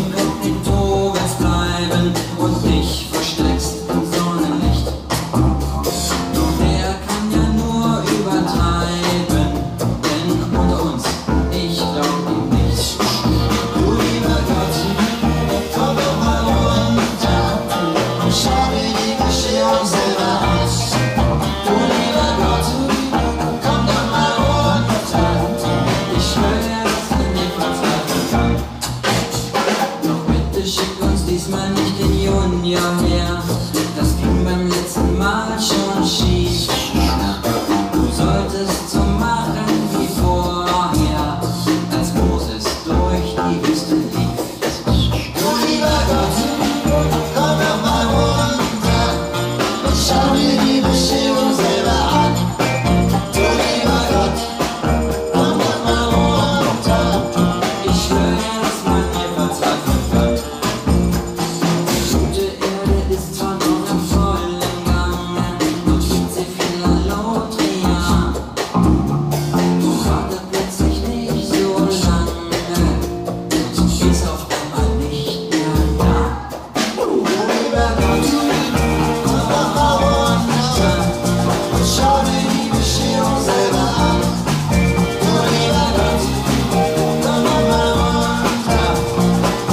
nunca just